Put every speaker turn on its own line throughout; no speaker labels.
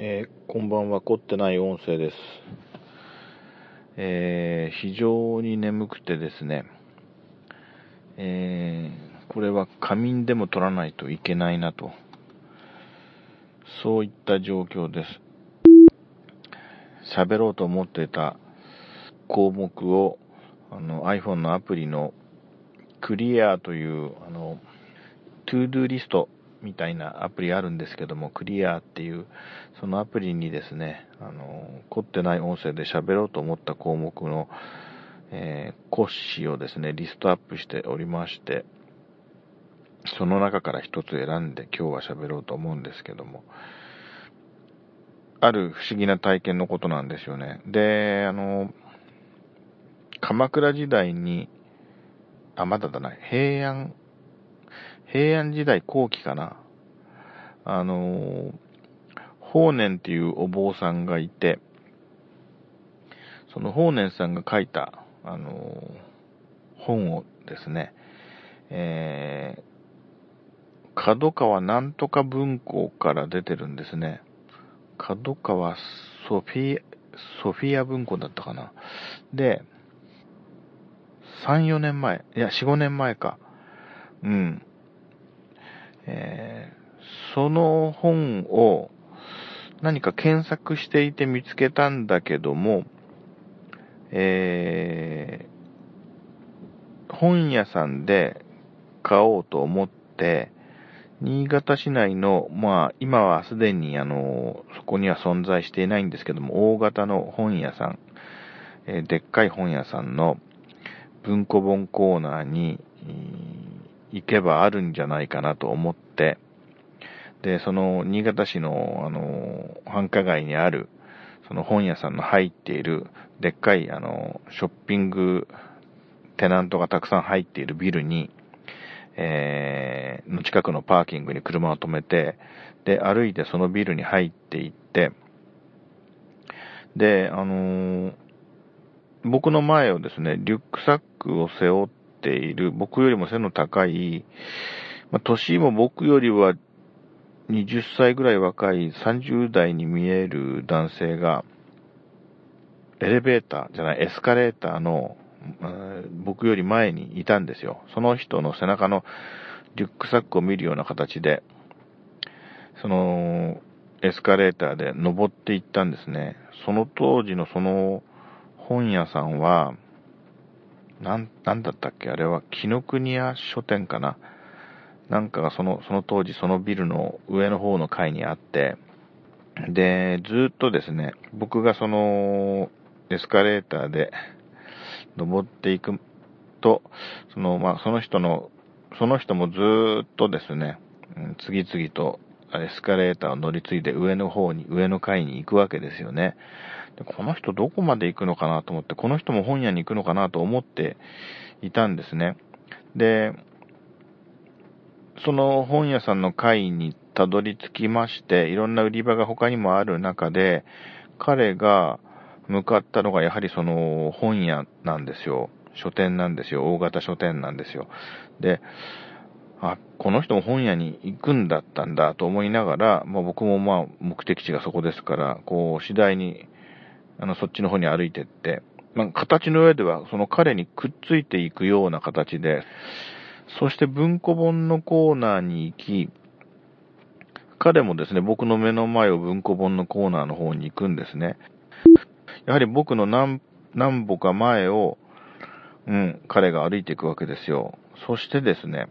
えー、こんばんは、凝ってない音声です。えー、非常に眠くてですね、えー、これは仮眠でも取らないといけないなと、そういった状況です。喋ろうと思ってた項目を、あの iPhone のアプリのクリアという、あの、to do リストみたいなアプリあるんですけども、クリアっていう、そのアプリにですね、あの、凝ってない音声で喋ろうと思った項目の、えー、骨子をですね、リストアップしておりまして、その中から一つ選んで今日は喋ろうと思うんですけども、ある不思議な体験のことなんですよね。で、あの、鎌倉時代に、あ、まだだな、平安平安時代後期かな。あの、法然っていうお坊さんがいて、その法然さんが書いた、あの、本をですね、えー、角川なんとか文庫から出てるんですね。角川ソフィ、ソフィア文庫だったかな。で、3、4年前、いや、4、5年前か。うん。えー、その本を何か検索していて見つけたんだけども、えー、本屋さんで買おうと思って、新潟市内の、まあ、今はすでに、あの、そこには存在していないんですけども、大型の本屋さん、えー、でっかい本屋さんの文庫本コーナーに、行けばあるんじゃないかなと思って、で、その新潟市の、あの、繁華街にある、その本屋さんの入っている、でっかい、あの、ショッピングテナントがたくさん入っているビルに、えー、の近くのパーキングに車を止めて、で、歩いてそのビルに入っていって、で、あのー、僕の前をですね、リュックサックを背負っている、僕よりも背の高い、まあ、年も僕よりは20歳ぐらい若い30代に見える男性が、エレベーターじゃない、エスカレーターの、僕より前にいたんですよ。その人の背中のリュックサックを見るような形で、その、エスカレーターで登っていったんですね。その当時のその本屋さんは、なん、なんだったっけ？あれは、紀ノ国屋書店かな？なんかがその、その当時そのビルの上の方の階にあって、で、ずっとですね、僕がその、エスカレーターで登っていくと、その、まあ、その人の、その人もずっとですね、次々とエスカレーターを乗り継いで上の方に、上の階に行くわけですよね。でこの人どこまで行くのかなと思って、この人も本屋に行くのかなと思っていたんですね。で、その本屋さんの階にたどり着きまして、いろんな売り場が他にもある中で、彼が向かったのがやはりその本屋なんですよ。書店なんですよ。大型書店なんですよ。で、あ、この人も本屋に行くんだったんだと思いながら、まあ、僕もまあ目的地がそこですから、こう次第にあの、そっちの方に歩いてって、まあ、形の上ではその彼にくっついていくような形で、そして文庫本のコーナーに行き、彼もですね、僕の目の前を文庫本のコーナーの方に行くんですね。やはり僕の何、何歩か前を、うん、彼が歩いていくわけですよ。そしてですね、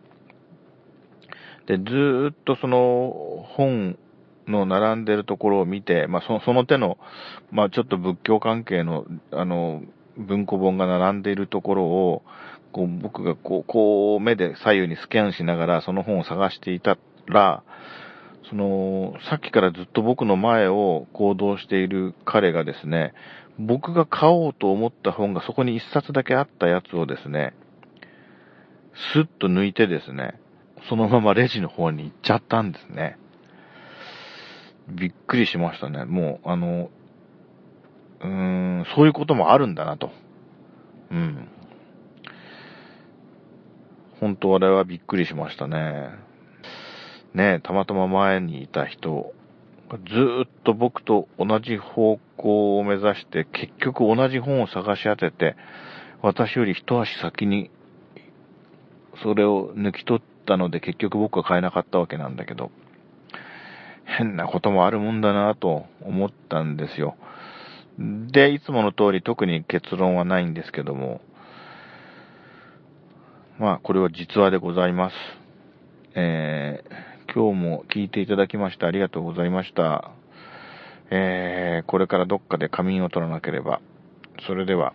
で、ずっとその本の並んでるところを見て、まあ、そその手の、まあ、ちょっと仏教関係の、あの、文庫本が並んでいるところを、こう、僕がこう、こう、目で左右にスキャンしながら、その本を探していたら、その、さっきからずっと僕の前を行動している彼がですね、僕が買おうと思った本がそこに一冊だけあったやつをですね、スッと抜いてですね、そのままレジの方に行っちゃったんですね。びっくりしましたね。もう、あの、うーん、そういうこともあるんだなと。うん。本当あれはびっくりしましたね。ねたまたま前にいた人ずーっと僕と同じ方向を目指して、結局同じ本を探し当てて、私より一足先に、それを抜き取ったので結局僕は買えなかったわけなんだけど、変なこともあるもんだなと思ったんですよ。で、いつもの通り特に結論はないんですけども、まあ、これは実話でございます。えー、今日も聞いていただきましてありがとうございました。えー、これからどっかで仮眠を取らなければ。それでは。